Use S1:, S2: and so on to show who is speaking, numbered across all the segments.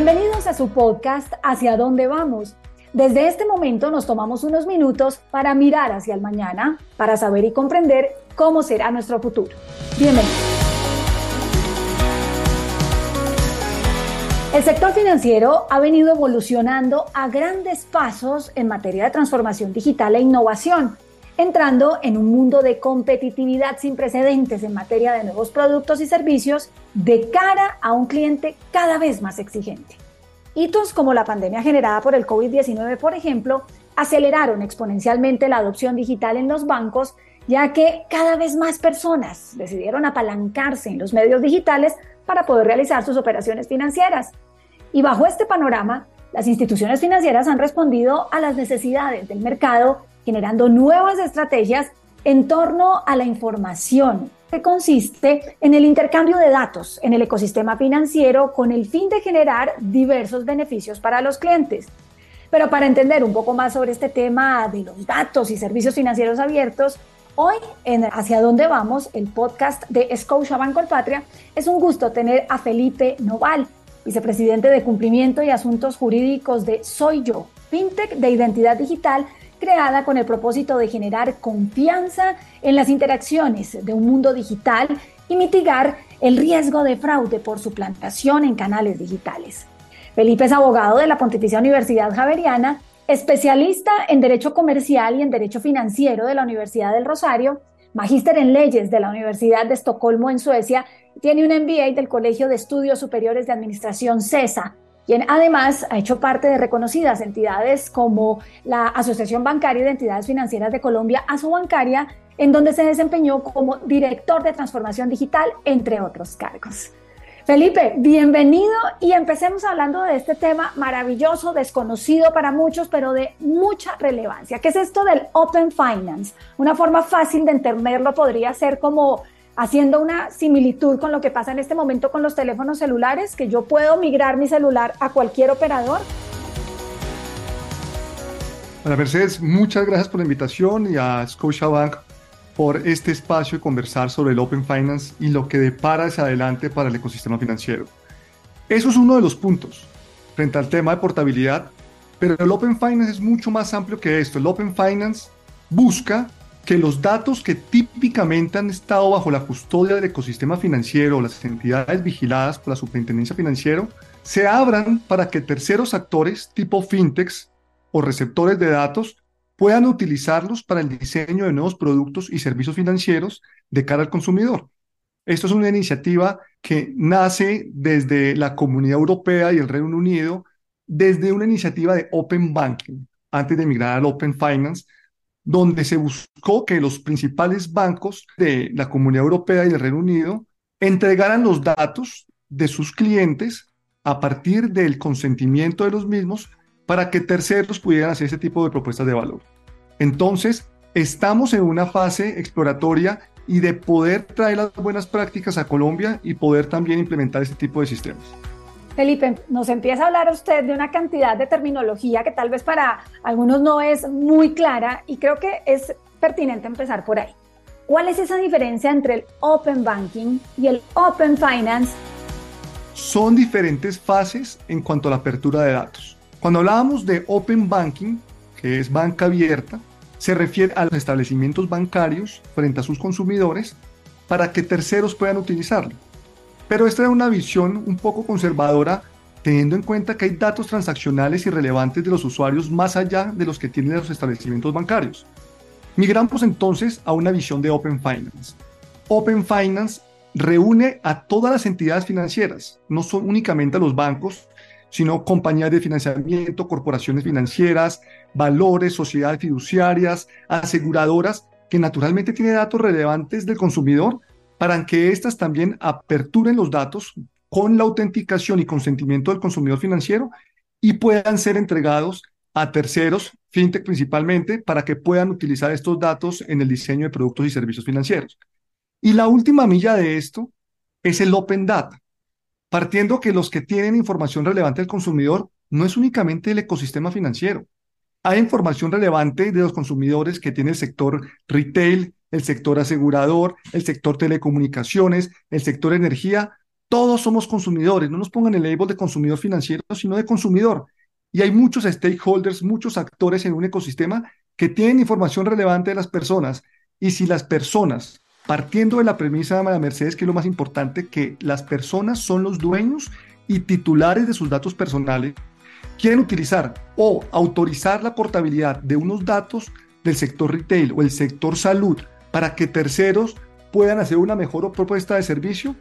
S1: Bienvenidos a su podcast Hacia dónde vamos. Desde este momento nos tomamos unos minutos para mirar hacia el mañana, para saber y comprender cómo será nuestro futuro. Bienvenidos. El sector financiero ha venido evolucionando a grandes pasos en materia de transformación digital e innovación, entrando en un mundo de competitividad sin precedentes en materia de nuevos productos y servicios de cara a un cliente cada vez más exigente. Hitos como la pandemia generada por el COVID-19, por ejemplo, aceleraron exponencialmente la adopción digital en los bancos, ya que cada vez más personas decidieron apalancarse en los medios digitales para poder realizar sus operaciones financieras. Y bajo este panorama, las instituciones financieras han respondido a las necesidades del mercado generando nuevas estrategias en torno a la información, que consiste en el intercambio de datos en el ecosistema financiero con el fin de generar diversos beneficios para los clientes. Pero para entender un poco más sobre este tema de los datos y servicios financieros abiertos, hoy en Hacia dónde vamos, el podcast de Scotia Patria, es un gusto tener a Felipe Noval, vicepresidente de cumplimiento y asuntos jurídicos de Soy Yo, fintech de identidad digital creada con el propósito de generar confianza en las interacciones de un mundo digital y mitigar el riesgo de fraude por suplantación en canales digitales. Felipe es abogado de la Pontificia Universidad Javeriana, especialista en Derecho Comercial y en Derecho Financiero de la Universidad del Rosario, magíster en leyes de la Universidad de Estocolmo en Suecia, tiene un MBA del Colegio de Estudios Superiores de Administración CESA quien además ha hecho parte de reconocidas entidades como la Asociación Bancaria de Entidades Financieras de Colombia, Bancaria, en donde se desempeñó como director de transformación digital, entre otros cargos. Felipe, bienvenido y empecemos hablando de este tema maravilloso, desconocido para muchos, pero de mucha relevancia. ¿Qué es esto del Open Finance? Una forma fácil de entenderlo podría ser como haciendo una similitud con lo que pasa en este momento con los teléfonos celulares, que yo puedo migrar mi celular a cualquier operador.
S2: Ana Mercedes, muchas gracias por la invitación y a Scotiabank por este espacio de conversar sobre el Open Finance y lo que depara hacia adelante para el ecosistema financiero. Eso es uno de los puntos frente al tema de portabilidad, pero el Open Finance es mucho más amplio que esto. El Open Finance busca que los datos que típicamente han estado bajo la custodia del ecosistema financiero o las entidades vigiladas por la superintendencia financiera se abran para que terceros actores tipo fintechs o receptores de datos puedan utilizarlos para el diseño de nuevos productos y servicios financieros de cara al consumidor. Esto es una iniciativa que nace desde la Comunidad Europea y el Reino Unido, desde una iniciativa de Open Banking, antes de migrar al Open Finance, donde se buscó que los principales bancos de la Comunidad Europea y del Reino Unido entregaran los datos de sus clientes a partir del consentimiento de los mismos para que terceros pudieran hacer ese tipo de propuestas de valor. Entonces, estamos en una fase exploratoria y de poder traer las buenas prácticas a Colombia y poder también implementar este tipo de sistemas.
S1: Felipe, nos empieza a hablar usted de una cantidad de terminología que tal vez para algunos no es muy clara y creo que es pertinente empezar por ahí. ¿Cuál es esa diferencia entre el Open Banking y el Open Finance?
S2: Son diferentes fases en cuanto a la apertura de datos. Cuando hablábamos de Open Banking, que es banca abierta, se refiere a los establecimientos bancarios frente a sus consumidores para que terceros puedan utilizarlo. Pero esta es una visión un poco conservadora, teniendo en cuenta que hay datos transaccionales y relevantes de los usuarios más allá de los que tienen los establecimientos bancarios. Migramos entonces a una visión de Open Finance. Open Finance reúne a todas las entidades financieras, no son únicamente a los bancos, sino compañías de financiamiento, corporaciones financieras, valores, sociedades fiduciarias, aseguradoras, que naturalmente tienen datos relevantes del consumidor, para que éstas también aperturen los datos con la autenticación y consentimiento del consumidor financiero y puedan ser entregados a terceros, fintech principalmente, para que puedan utilizar estos datos en el diseño de productos y servicios financieros. Y la última milla de esto es el Open Data, partiendo que los que tienen información relevante del consumidor no es únicamente el ecosistema financiero. Hay información relevante de los consumidores que tiene el sector retail, el sector asegurador, el sector telecomunicaciones, el sector energía, Todos somos consumidores, no nos pongan el label de consumidor financiero, sino de consumidor. Y hay muchos stakeholders, muchos actores en un ecosistema que tienen información relevante de las personas. Y si las personas, partiendo de la premisa de María Mercedes, que es lo más importante, que las personas son los dueños y titulares de sus datos personales, quieren utilizar o autorizar la portabilidad de unos datos del sector retail o el sector salud para que terceros puedan hacer una mejor propuesta de servicio,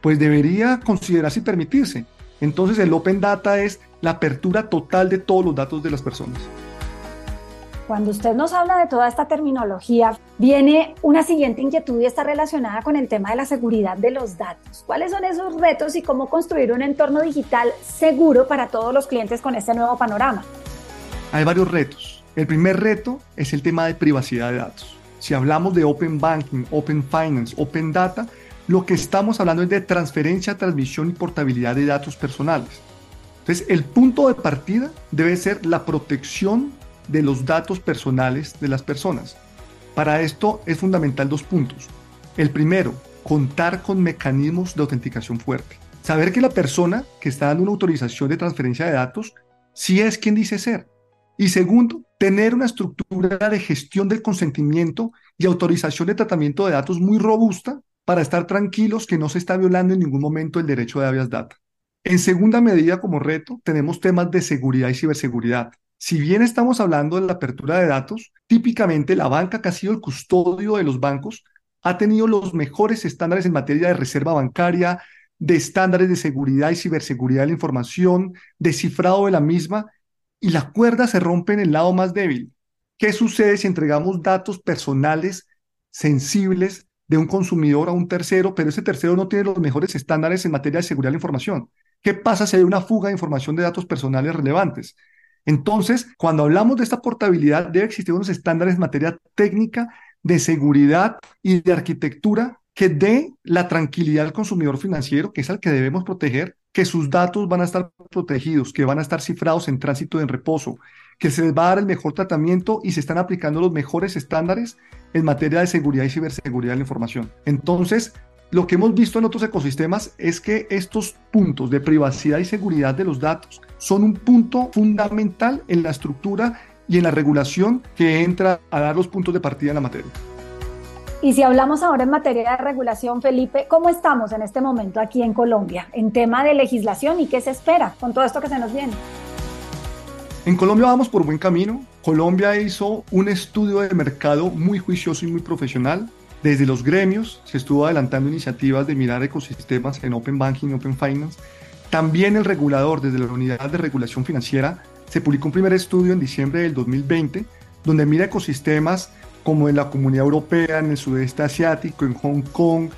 S2: pues debería considerarse y permitirse. Entonces el Open Data es la apertura total de todos los datos de las personas.
S1: Cuando usted nos habla de toda esta terminología, viene una siguiente inquietud y está relacionada con el tema de la seguridad de los datos. ¿Cuáles son esos retos y cómo construir un entorno digital seguro para todos los clientes con este nuevo panorama?
S2: Hay varios retos. El primer reto es el tema de privacidad de datos. Si hablamos de Open Banking, Open Finance, Open Data, lo que estamos hablando es de transferencia, transmisión y portabilidad de datos personales. Entonces, el punto de partida debe ser la protección de los datos personales de las personas. Para esto es fundamental dos puntos. El primero, contar con mecanismos de autenticación fuerte. Saber que la persona que está dando una autorización de transferencia de datos sí es quien dice ser. Y segundo, tener una estructura de gestión del consentimiento y autorización de tratamiento de datos muy robusta para estar tranquilos que no se está violando en ningún momento el derecho de habeas data. En segunda medida, como reto, tenemos temas de seguridad y ciberseguridad. Si bien estamos hablando de la apertura de datos, típicamente la banca que ha sido el custodio de los bancos ha tenido los mejores estándares en materia de reserva bancaria, de estándares de seguridad y ciberseguridad de la información, de cifrado de la misma, y la cuerda se rompe en el lado más débil. ¿Qué sucede si entregamos datos personales sensibles de un consumidor a un tercero, pero ese tercero no tiene los mejores estándares en materia de seguridad de la información? ¿Qué pasa si hay una fuga de información de datos personales relevantes? Entonces, cuando hablamos de esta portabilidad, debe existir unos estándares en materia técnica, de seguridad y de arquitectura que dé la tranquilidad al consumidor financiero, que es al que debemos proteger, que sus datos van a estar protegidos, que van a estar cifrados en tránsito y en reposo, que se les va a dar el mejor tratamiento y se están aplicando los mejores estándares en materia de seguridad y ciberseguridad de la información. Entonces, lo que hemos visto en otros ecosistemas es que estos puntos de privacidad y seguridad de los datos son un punto fundamental en la estructura y en la regulación que entra a dar los puntos de partida en la materia.
S1: Y si hablamos ahora en materia de regulación, Felipe, ¿cómo estamos en este momento aquí en Colombia en tema de legislación y qué se espera con todo esto que se nos viene?
S2: En Colombia vamos por buen camino. Colombia hizo un estudio de mercado muy juicioso y muy profesional. Desde los gremios se estuvo adelantando iniciativas de mirar ecosistemas en Open Banking Open Finance. También el regulador, desde la Unidad de Regulación Financiera, se publicó un primer estudio en diciembre del 2020 donde mira ecosistemas como en la Comunidad Europea, en el sudeste asiático, en Hong Kong,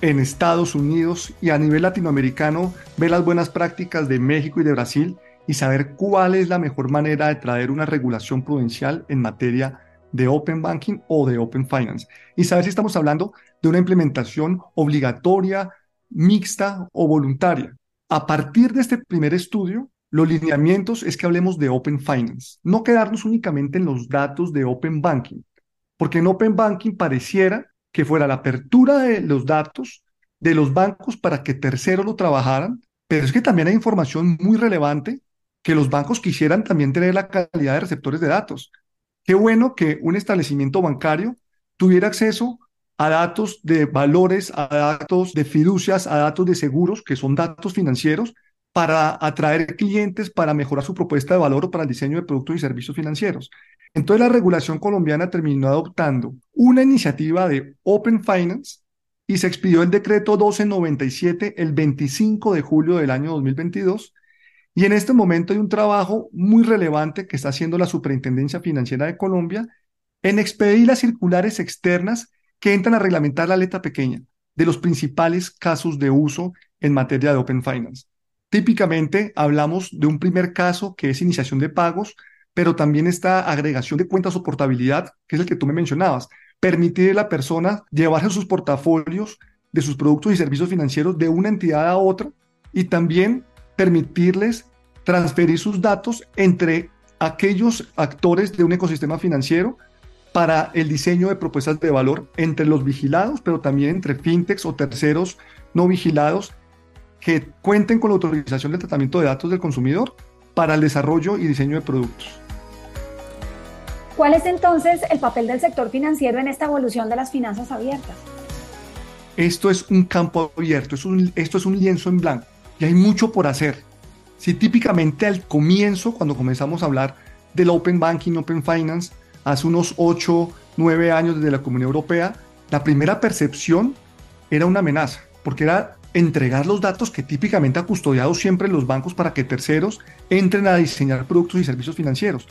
S2: en Estados Unidos y a nivel latinoamericano, ve las buenas prácticas de México y de Brasil y saber cuál es la mejor manera de traer una regulación prudencial en materia de Open Banking o de Open Finance. Y saber si estamos hablando de una implementación obligatoria, mixta o voluntaria. A partir de este primer estudio, los lineamientos es que hablemos de Open Finance, no quedarnos únicamente en los datos de Open Banking, porque en Open Banking pareciera que fuera la apertura de los datos de los bancos para que terceros lo trabajaran, pero es que también hay información muy relevante que los bancos quisieran también tener la calidad de receptores de datos. Qué bueno que un establecimiento bancario tuviera acceso a datos de valores, a datos de fiducias, a datos de seguros, que son datos financieros, para atraer clientes, para mejorar su propuesta de valor o para el diseño de productos y servicios financieros. Entonces la regulación colombiana terminó adoptando una iniciativa de Open Finance y se expidió el decreto 1297 el 25 de julio del año 2022 y en este momento hay un trabajo muy relevante que está haciendo la Superintendencia Financiera de Colombia en expedir las circulares externas que entran a reglamentar la letra pequeña de los principales casos de uso en materia de Open Finance. Típicamente hablamos de un primer caso que es iniciación de pagos, pero también esta agregación de cuentas o portabilidad, que es el que tú me mencionabas, permitir a la persona llevarse sus portafolios de sus productos y servicios financieros de una entidad a otra y también permitirles transferir sus datos entre aquellos actores de un ecosistema financiero para el diseño de propuestas de valor entre los vigilados, pero también entre fintechs o terceros no vigilados, que cuenten con la autorización del tratamiento de datos del consumidor para el desarrollo y diseño de productos.
S1: ¿Cuál es entonces el papel del sector financiero en esta evolución de las finanzas abiertas?
S2: Esto es un campo abierto, esto es un lienzo en blanco y hay mucho por hacer. Si típicamente al comienzo, cuando comenzamos a hablar del Open Banking, Open Finance, hace unos 8, 9 años desde la Comunidad Europea, la primera percepción era una amenaza, porque era entregar los datos que típicamente ha custodiado siempre los bancos para que terceros entren a diseñar productos y servicios financieros.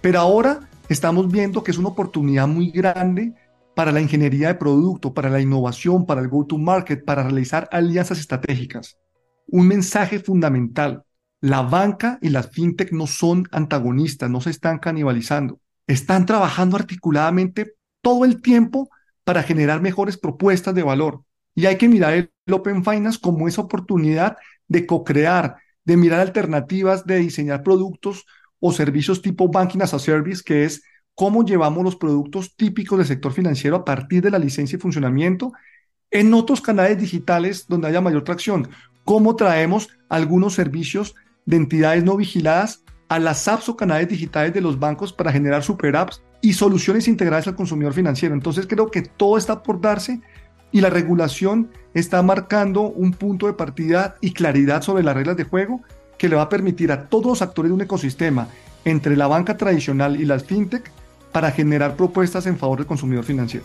S2: Pero ahora estamos viendo que es una oportunidad muy grande para la ingeniería de producto, para la innovación, para el go-to-market, para realizar alianzas estratégicas. Un mensaje fundamental. La banca y las fintech no son antagonistas, no se están canibalizando. Están trabajando articuladamente todo el tiempo para generar mejores propuestas de valor. Y hay que mirar el Open Finance como esa oportunidad de co-crear, de mirar alternativas, de diseñar productos o servicios tipo Banking as a Service, que es cómo llevamos los productos típicos del sector financiero a partir de la licencia y funcionamiento en otros canales digitales donde haya mayor tracción. Cómo traemos algunos servicios de entidades no vigiladas a las apps o canales digitales de los bancos para generar super apps y soluciones integrales al consumidor financiero. Entonces creo que todo está por darse y la regulación está marcando un punto de partida y claridad sobre las reglas de juego que le va a permitir a todos los actores de un ecosistema entre la banca tradicional y las fintech para generar propuestas en favor del consumidor financiero.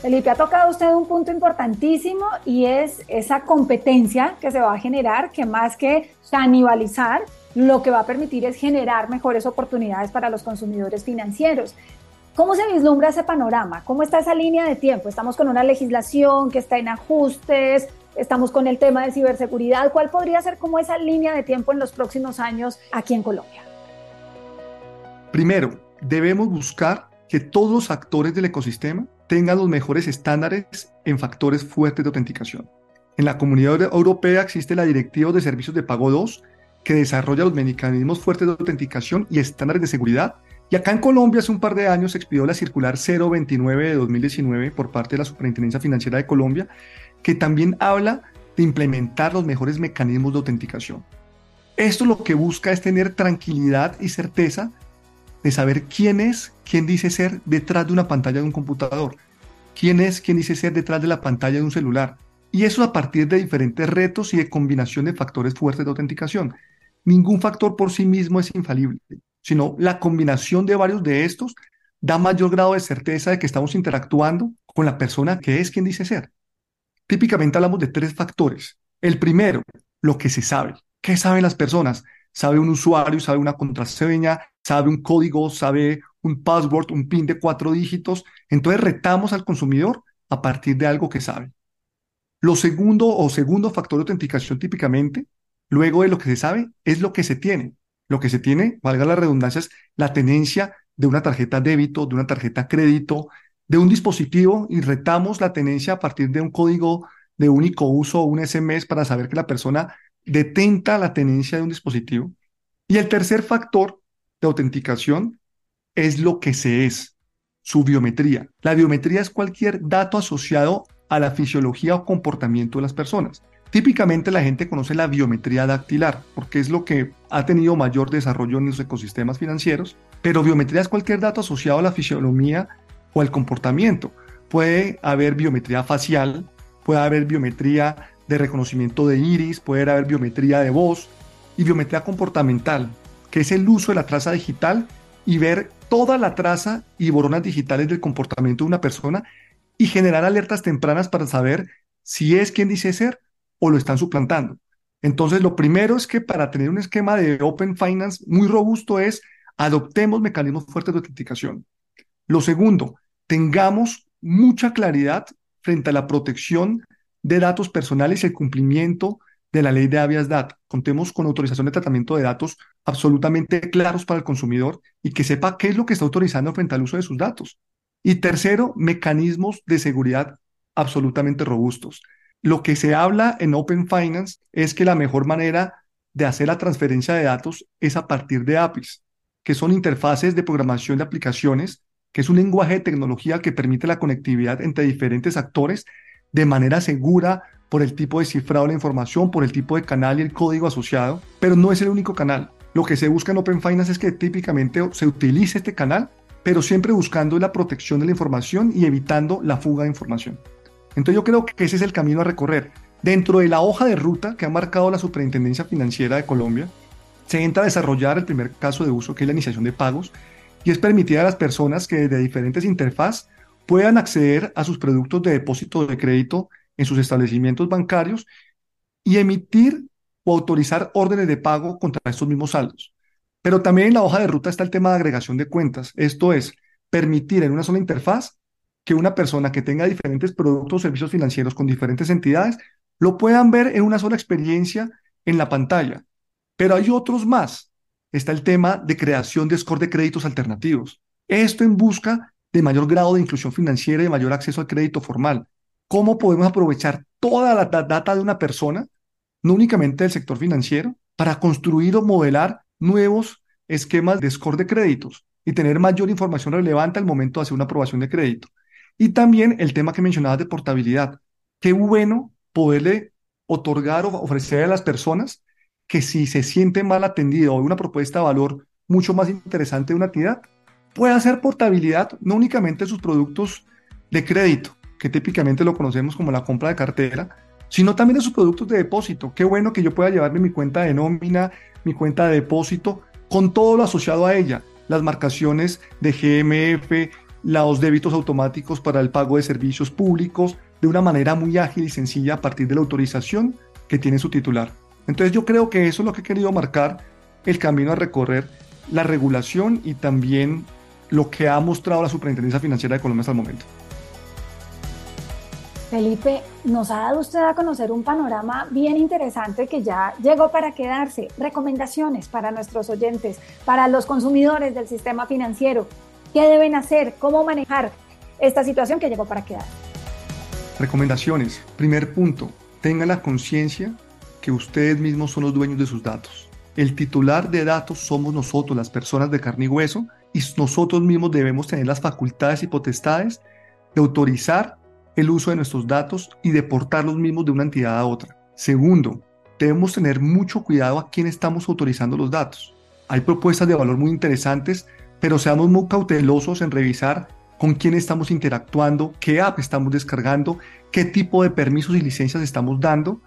S1: Felipe, ha tocado usted un punto importantísimo y es esa competencia que se va a generar, que más que canibalizar, lo que va a permitir es generar mejores oportunidades para los consumidores financieros. ¿Cómo se vislumbra ese panorama? ¿Cómo está esa línea de tiempo? Estamos con una legislación que está en ajustes, estamos con el tema de ciberseguridad. ¿Cuál podría ser como esa línea de tiempo en los próximos años aquí en Colombia?
S2: Primero, debemos buscar que todos los actores del ecosistema tengan los mejores estándares en factores fuertes de autenticación. En la comunidad europea existe la Directiva de Servicios de Pago 2, que desarrolla los mecanismos fuertes de autenticación y estándares de seguridad. Y acá en Colombia hace un par de años se expidió la circular 029 de 2019 por parte de la Superintendencia Financiera de Colombia, que también habla de implementar los mejores mecanismos de autenticación. Esto lo que busca es tener tranquilidad y certeza de saber quién es, quién dice ser detrás de una pantalla de un computador, quién es, quién dice ser detrás de la pantalla de un celular. Y eso a partir de diferentes retos y de combinación de factores fuertes de autenticación. Ningún factor por sí mismo es infalible, sino la combinación de varios de estos da mayor grado de certeza de que estamos interactuando con la persona que es quien dice ser. Típicamente hablamos de tres factores. El primero, lo que se sabe. ¿Qué saben las personas? Sabe un usuario, sabe una contraseña, sabe un código, sabe un password, un PIN de cuatro dígitos. Entonces retamos al consumidor a partir de algo que sabe. Lo segundo o segundo factor de autenticación típicamente, luego de lo que se sabe, es lo que se tiene. Lo que se tiene, valga la redundancia, es la tenencia de una tarjeta débito, de una tarjeta crédito, de un dispositivo y retamos la tenencia a partir de un código de único uso o un SMS para saber que la persona detenta la tenencia de un dispositivo. Y el tercer factor de autenticación es lo que se es, su biometría. La biometría es cualquier dato asociado a la fisiología o comportamiento de las personas. Típicamente la gente conoce la biometría dactilar, porque es lo que ha tenido mayor desarrollo en los ecosistemas financieros, pero biometría es cualquier dato asociado a la fisiología o al comportamiento. Puede haber biometría facial, puede haber biometría de reconocimiento de iris, puede haber biometría de voz y biometría comportamental, que es el uso de la traza digital y ver toda la traza y boronas digitales del comportamiento de una persona y generar alertas tempranas para saber si es quien dice ser o lo están suplantando. Entonces, lo primero es que para tener un esquema de Open Finance muy robusto es adoptemos mecanismos fuertes de autenticación. Lo segundo, tengamos mucha claridad frente a la protección de datos personales y el cumplimiento de la ley de habeas data. Contemos con autorización de tratamiento de datos absolutamente claros para el consumidor y que sepa qué es lo que está autorizando frente al uso de sus datos. Y tercero, mecanismos de seguridad absolutamente robustos. Lo que se habla en Open Finance es que la mejor manera de hacer la transferencia de datos es a partir de APIs, que son interfaces de programación de aplicaciones, que es un lenguaje de tecnología que permite la conectividad entre diferentes actores de manera segura, por el tipo de cifrado de la información, por el tipo de canal y el código asociado, pero no es el único canal. Lo que se busca en Open Finance es que típicamente se utilice este canal, pero siempre buscando la protección de la información y evitando la fuga de información. Entonces yo creo que ese es el camino a recorrer. Dentro de la hoja de ruta que ha marcado la Superintendencia Financiera de Colombia, se entra a desarrollar el primer caso de uso, que es la iniciación de pagos, y es permitir a las personas que desde diferentes interfaz puedan acceder a sus productos de depósito de crédito en sus establecimientos bancarios y emitir o autorizar órdenes de pago contra estos mismos saldos. Pero también en la hoja de ruta está el tema de agregación de cuentas, esto es, permitir en una sola interfaz que una persona que tenga diferentes productos o servicios financieros con diferentes entidades lo puedan ver en una sola experiencia en la pantalla. Pero hay otros más. Está el tema de creación de score de créditos alternativos. Esto en busca de mayor grado de inclusión financiera y de mayor acceso al crédito formal. ¿Cómo podemos aprovechar toda la data de una persona, no únicamente del sector financiero, para construir o modelar nuevos esquemas de score de créditos y tener mayor información relevante al momento de hacer una aprobación de crédito? Y también el tema que mencionabas de portabilidad. Qué bueno poderle otorgar o ofrecer a las personas que si se siente mal atendido o una propuesta de valor mucho más interesante de una entidad, pueda hacer portabilidad no únicamente de sus productos de crédito, que típicamente lo conocemos como la compra de cartera, sino también de sus productos de depósito. Qué bueno que yo pueda llevarme mi cuenta de nómina, mi cuenta de depósito, con todo lo asociado a ella, las marcaciones de GMF, los débitos automáticos para el pago de servicios públicos, de una manera muy ágil y sencilla a partir de la autorización que tiene su titular. Entonces yo creo que eso es lo que he querido marcar, el camino a recorrer, la regulación y también lo que ha mostrado la Superintendencia Financiera de Colombia hasta el momento.
S1: Felipe, nos ha dado usted a conocer un panorama bien interesante que ya llegó para quedarse. Recomendaciones para nuestros oyentes, para los consumidores del sistema financiero. ¿Qué deben hacer? ¿Cómo manejar esta situación que llegó para quedar?
S2: Recomendaciones. Primer punto, tengan la conciencia que ustedes mismos son los dueños de sus datos. El titular de datos somos nosotros, las personas de carne y hueso, y nosotros mismos debemos tener las facultades y potestades de autorizar el uso de nuestros datos y de portar los mismos de una entidad a otra. Segundo, debemos tener mucho cuidado a quién estamos autorizando los datos. Hay propuestas de valor muy interesantes, pero seamos muy cautelosos en revisar con quién estamos interactuando, qué app estamos descargando, qué tipo de permisos y licencias estamos dando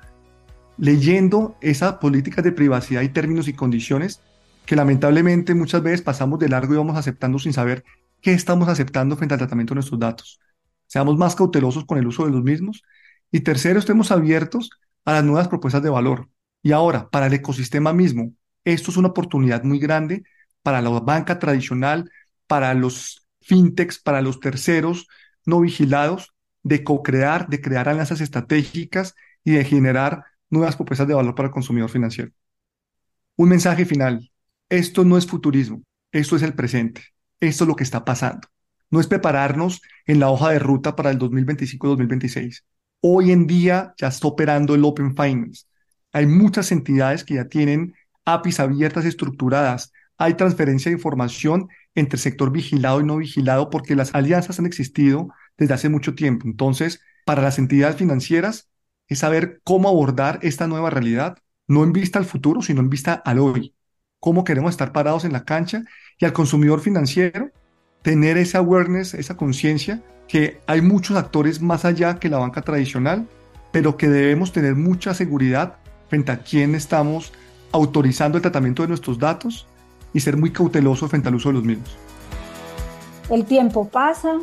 S2: leyendo esas políticas de privacidad y términos y condiciones que lamentablemente muchas veces pasamos de largo y vamos aceptando sin saber qué estamos aceptando frente al tratamiento de nuestros datos. Seamos más cautelosos con el uso de los mismos. Y tercero, estemos abiertos a las nuevas propuestas de valor. Y ahora, para el ecosistema mismo, esto es una oportunidad muy grande para la banca tradicional, para los fintechs, para los terceros no vigilados, de co-crear, de crear alianzas estratégicas y de generar nuevas propuestas de valor para el consumidor financiero. Un mensaje final. Esto no es futurismo, esto es el presente, esto es lo que está pasando. No es prepararnos en la hoja de ruta para el 2025-2026. Hoy en día ya está operando el Open Finance. Hay muchas entidades que ya tienen APIs abiertas estructuradas. Hay transferencia de información entre sector vigilado y no vigilado porque las alianzas han existido desde hace mucho tiempo. Entonces, para las entidades financieras, es saber cómo abordar esta nueva realidad, no en vista al futuro, sino en vista al hoy. Cómo queremos estar parados en la cancha y al consumidor financiero tener esa awareness, esa conciencia que hay muchos actores más allá que la banca tradicional, pero que debemos tener mucha seguridad frente a quién estamos autorizando el tratamiento de nuestros datos y ser muy cautelosos frente al uso de los mismos.
S1: El tiempo pasa,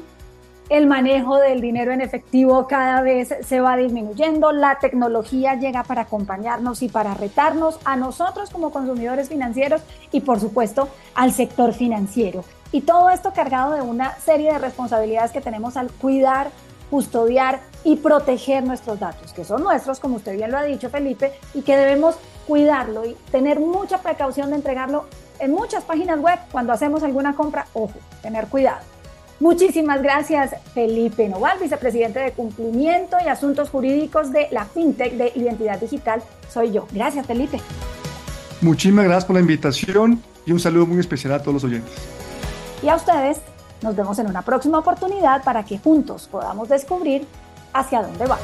S1: el manejo del dinero en efectivo cada vez se va disminuyendo, la tecnología llega para acompañarnos y para retarnos a nosotros como consumidores financieros y por supuesto al sector financiero. Y todo esto cargado de una serie de responsabilidades que tenemos al cuidar, custodiar y proteger nuestros datos, que son nuestros, como usted bien lo ha dicho, Felipe, y que debemos cuidarlo y tener mucha precaución de entregarlo en muchas páginas web cuando hacemos alguna compra. Ojo, tener cuidado. Muchísimas gracias, Felipe Noval, vicepresidente de Cumplimiento y Asuntos Jurídicos de la FinTech de Identidad Digital. Soy yo. Gracias, Felipe.
S2: Muchísimas gracias por la invitación y un saludo muy especial a todos los oyentes.
S1: Y a ustedes, nos vemos en una próxima oportunidad para que juntos podamos descubrir hacia dónde va.